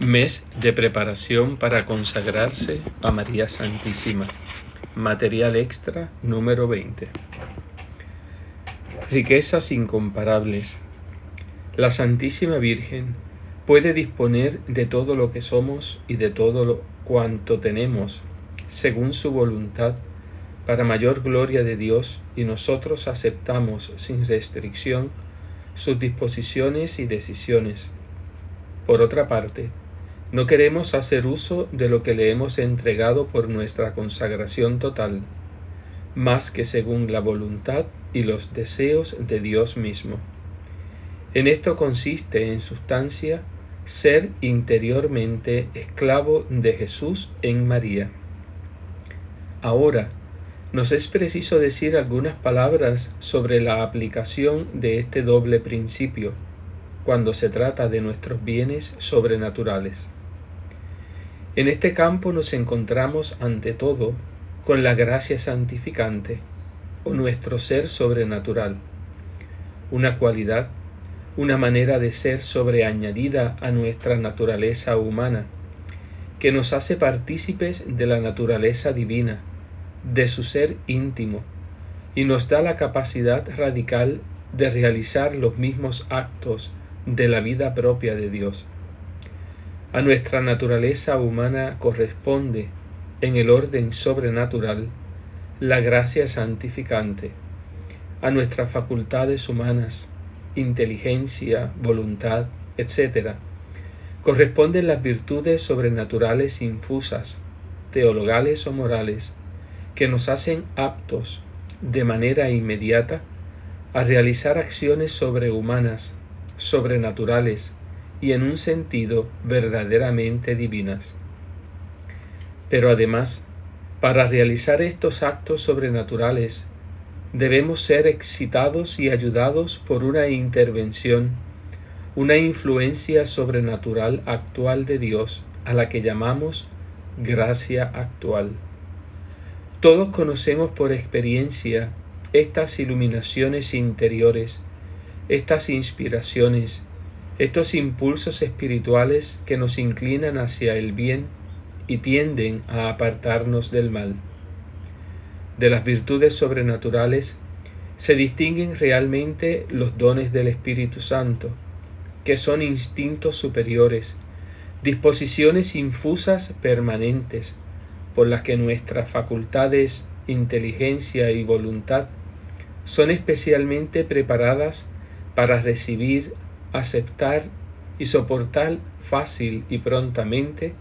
Mes de preparación para consagrarse a María Santísima. Material extra número 20. Riquezas incomparables. La Santísima Virgen puede disponer de todo lo que somos y de todo lo cuanto tenemos, según su voluntad, para mayor gloria de Dios, y nosotros aceptamos sin restricción sus disposiciones y decisiones. Por otra parte, no queremos hacer uso de lo que le hemos entregado por nuestra consagración total, más que según la voluntad y los deseos de Dios mismo. En esto consiste, en sustancia, ser interiormente esclavo de Jesús en María. Ahora, nos es preciso decir algunas palabras sobre la aplicación de este doble principio cuando se trata de nuestros bienes sobrenaturales. En este campo nos encontramos ante todo con la gracia santificante o nuestro ser sobrenatural, una cualidad, una manera de ser sobreañadida a nuestra naturaleza humana, que nos hace partícipes de la naturaleza divina, de su ser íntimo, y nos da la capacidad radical de realizar los mismos actos de la vida propia de Dios. A nuestra naturaleza humana corresponde, en el orden sobrenatural, la gracia santificante. A nuestras facultades humanas, inteligencia, voluntad, etc., corresponden las virtudes sobrenaturales infusas, teologales o morales, que nos hacen aptos, de manera inmediata, a realizar acciones sobrehumanas, sobrenaturales, y en un sentido verdaderamente divinas. Pero además, para realizar estos actos sobrenaturales, debemos ser excitados y ayudados por una intervención, una influencia sobrenatural actual de Dios, a la que llamamos gracia actual. Todos conocemos por experiencia estas iluminaciones interiores, estas inspiraciones, estos impulsos espirituales que nos inclinan hacia el bien y tienden a apartarnos del mal. De las virtudes sobrenaturales se distinguen realmente los dones del Espíritu Santo, que son instintos superiores, disposiciones infusas permanentes, por las que nuestras facultades, inteligencia y voluntad son especialmente preparadas para recibir aceptar y soportar fácil y prontamente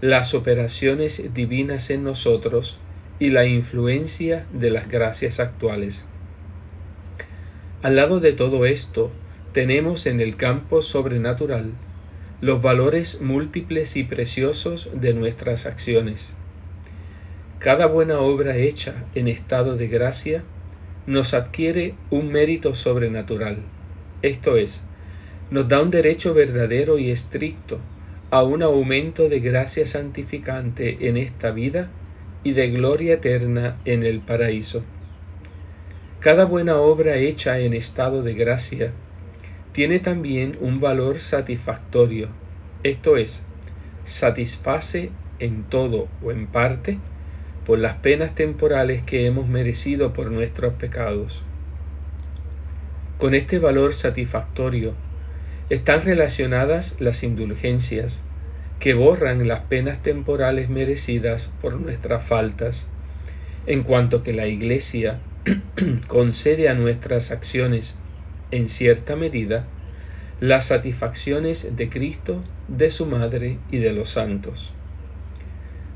las operaciones divinas en nosotros y la influencia de las gracias actuales. Al lado de todo esto, tenemos en el campo sobrenatural los valores múltiples y preciosos de nuestras acciones. Cada buena obra hecha en estado de gracia nos adquiere un mérito sobrenatural, esto es, nos da un derecho verdadero y estricto a un aumento de gracia santificante en esta vida y de gloria eterna en el paraíso. Cada buena obra hecha en estado de gracia tiene también un valor satisfactorio, esto es, satisface en todo o en parte por las penas temporales que hemos merecido por nuestros pecados. Con este valor satisfactorio están relacionadas las indulgencias, que borran las penas temporales merecidas por nuestras faltas, en cuanto que la Iglesia concede a nuestras acciones, en cierta medida, las satisfacciones de Cristo, de su Madre y de los santos.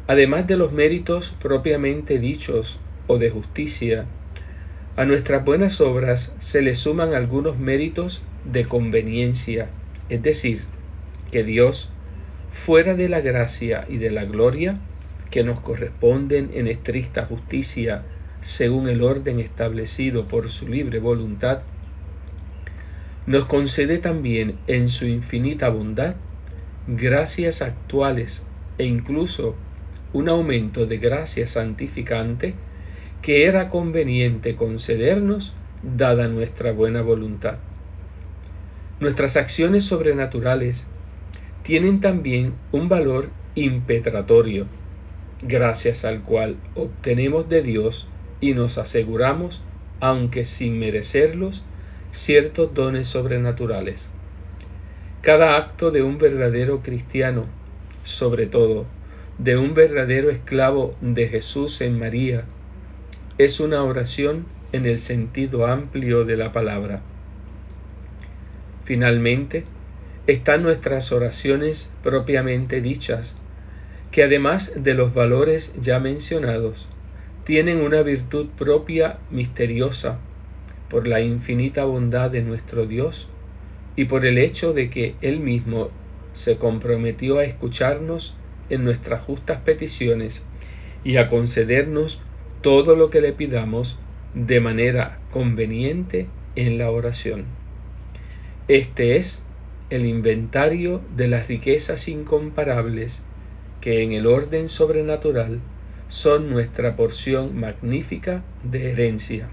Además de los méritos propiamente dichos o de justicia, a nuestras buenas obras se le suman algunos méritos de conveniencia, es decir, que Dios, fuera de la gracia y de la gloria que nos corresponden en estricta justicia según el orden establecido por su libre voluntad, nos concede también en su infinita bondad gracias actuales e incluso un aumento de gracia santificante que era conveniente concedernos dada nuestra buena voluntad. Nuestras acciones sobrenaturales tienen también un valor impetratorio, gracias al cual obtenemos de Dios y nos aseguramos, aunque sin merecerlos, ciertos dones sobrenaturales. Cada acto de un verdadero cristiano, sobre todo de un verdadero esclavo de Jesús en María, es una oración en el sentido amplio de la palabra. Finalmente, están nuestras oraciones propiamente dichas, que además de los valores ya mencionados, tienen una virtud propia misteriosa por la infinita bondad de nuestro Dios y por el hecho de que Él mismo se comprometió a escucharnos en nuestras justas peticiones y a concedernos todo lo que le pidamos de manera conveniente en la oración. Este es el inventario de las riquezas incomparables que en el orden sobrenatural son nuestra porción magnífica de herencia.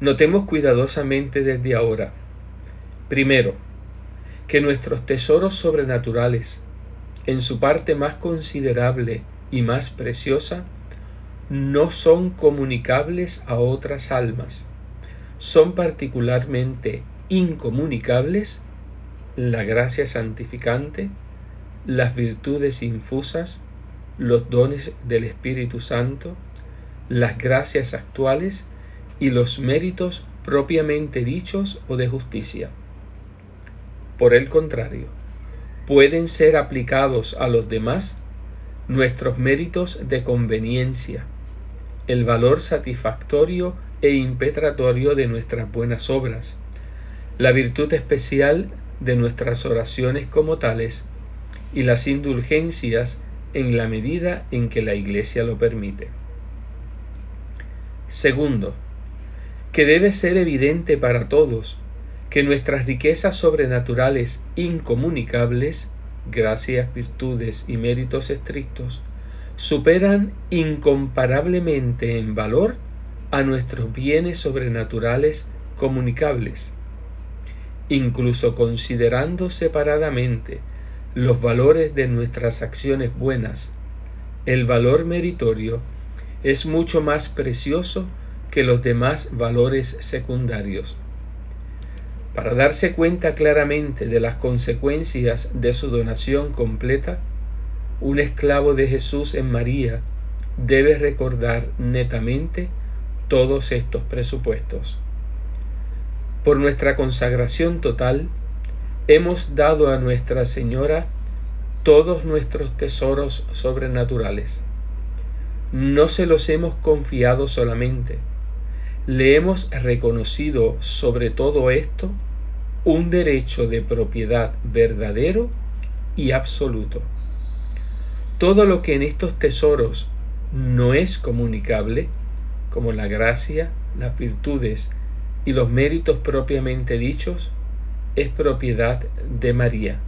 Notemos cuidadosamente desde ahora, primero, que nuestros tesoros sobrenaturales, en su parte más considerable y más preciosa, no son comunicables a otras almas, son particularmente incomunicables la gracia santificante, las virtudes infusas, los dones del Espíritu Santo, las gracias actuales y los méritos propiamente dichos o de justicia. Por el contrario, pueden ser aplicados a los demás nuestros méritos de conveniencia, el valor satisfactorio e impetratorio de nuestras buenas obras, la virtud especial de nuestras oraciones como tales y las indulgencias en la medida en que la Iglesia lo permite. Segundo, que debe ser evidente para todos que nuestras riquezas sobrenaturales incomunicables, gracias, virtudes y méritos estrictos, superan incomparablemente en valor a nuestros bienes sobrenaturales comunicables incluso considerando separadamente los valores de nuestras acciones buenas, el valor meritorio es mucho más precioso que los demás valores secundarios. Para darse cuenta claramente de las consecuencias de su donación completa, un esclavo de Jesús en María debe recordar netamente todos estos presupuestos. Por nuestra consagración total, hemos dado a Nuestra Señora todos nuestros tesoros sobrenaturales. No se los hemos confiado solamente, le hemos reconocido sobre todo esto un derecho de propiedad verdadero y absoluto. Todo lo que en estos tesoros no es comunicable, como la gracia, las virtudes y los méritos propiamente dichos es propiedad de María,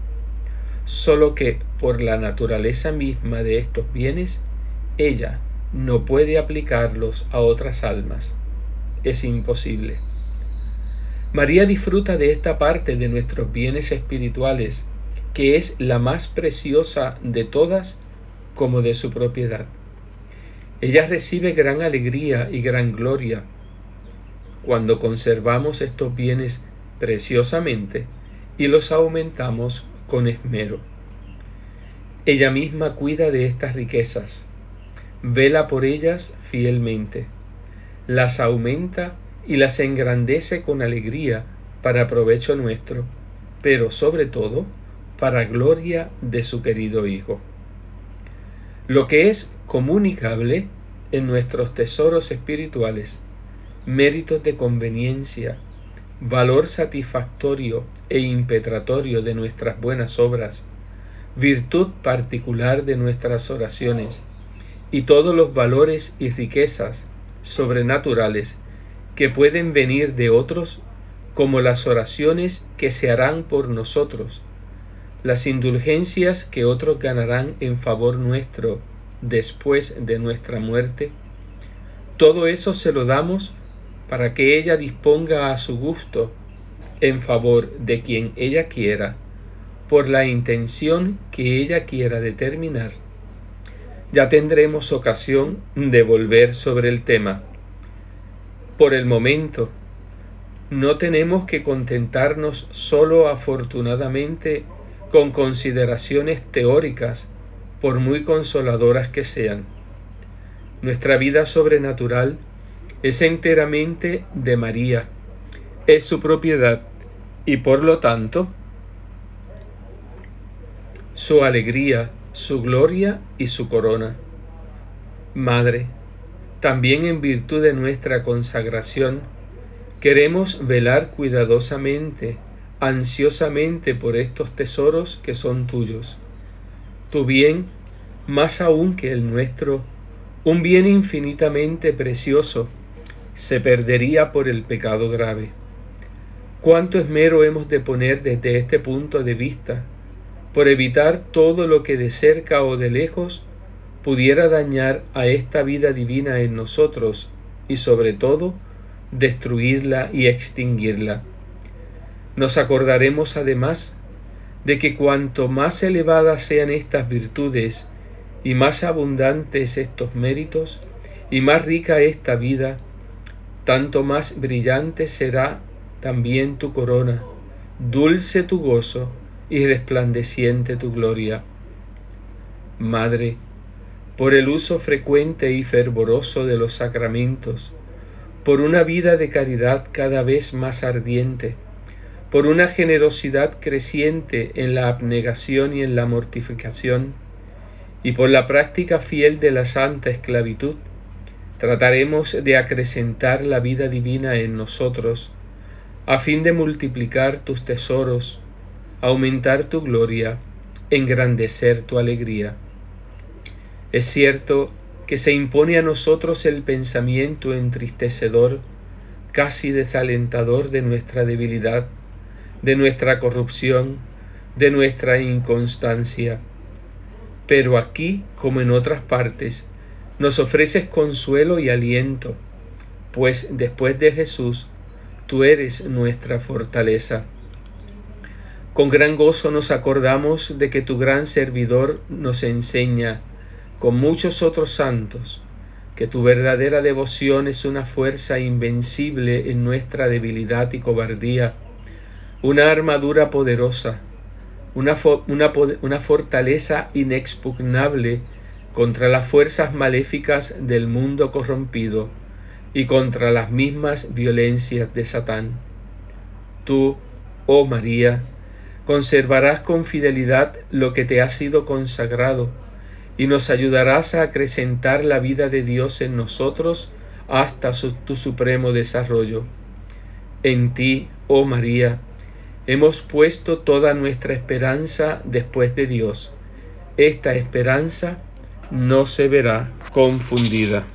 solo que por la naturaleza misma de estos bienes, ella no puede aplicarlos a otras almas. Es imposible. María disfruta de esta parte de nuestros bienes espirituales, que es la más preciosa de todas como de su propiedad. Ella recibe gran alegría y gran gloria cuando conservamos estos bienes preciosamente y los aumentamos con esmero. Ella misma cuida de estas riquezas, vela por ellas fielmente, las aumenta y las engrandece con alegría para provecho nuestro, pero sobre todo para gloria de su querido Hijo. Lo que es comunicable en nuestros tesoros espirituales méritos de conveniencia, valor satisfactorio e impetratorio de nuestras buenas obras, virtud particular de nuestras oraciones, y todos los valores y riquezas sobrenaturales que pueden venir de otros, como las oraciones que se harán por nosotros, las indulgencias que otros ganarán en favor nuestro después de nuestra muerte, todo eso se lo damos para que ella disponga a su gusto en favor de quien ella quiera, por la intención que ella quiera determinar. Ya tendremos ocasión de volver sobre el tema. Por el momento, no tenemos que contentarnos solo afortunadamente con consideraciones teóricas, por muy consoladoras que sean. Nuestra vida sobrenatural es enteramente de María, es su propiedad y por lo tanto su alegría, su gloria y su corona. Madre, también en virtud de nuestra consagración, queremos velar cuidadosamente, ansiosamente por estos tesoros que son tuyos. Tu bien, más aún que el nuestro, un bien infinitamente precioso, se perdería por el pecado grave. ¿Cuánto esmero hemos de poner desde este punto de vista por evitar todo lo que de cerca o de lejos pudiera dañar a esta vida divina en nosotros y sobre todo destruirla y extinguirla? Nos acordaremos además de que cuanto más elevadas sean estas virtudes y más abundantes estos méritos y más rica esta vida, tanto más brillante será también tu corona, dulce tu gozo y resplandeciente tu gloria. Madre, por el uso frecuente y fervoroso de los sacramentos, por una vida de caridad cada vez más ardiente, por una generosidad creciente en la abnegación y en la mortificación, y por la práctica fiel de la santa esclavitud, trataremos de acrecentar la vida divina en nosotros, a fin de multiplicar tus tesoros, aumentar tu gloria, engrandecer tu alegría. Es cierto que se impone a nosotros el pensamiento entristecedor, casi desalentador de nuestra debilidad, de nuestra corrupción, de nuestra inconstancia. Pero aquí, como en otras partes, nos ofreces consuelo y aliento, pues después de Jesús, tú eres nuestra fortaleza. Con gran gozo nos acordamos de que tu gran servidor nos enseña, con muchos otros santos, que tu verdadera devoción es una fuerza invencible en nuestra debilidad y cobardía, una armadura poderosa, una, fortaleza inexpugnable contra las fuerzas maléficas del mundo corrompido y contra las mismas violencias de Satán. Tú, oh María, conservarás con fidelidad lo que te ha sido consagrado y nos ayudarás a acrecentar la vida de Dios en nosotros hasta tu supremo desarrollo. En ti, oh María, hemos puesto toda nuestra esperanza después de Dios. Esta esperanza no se verá confundida.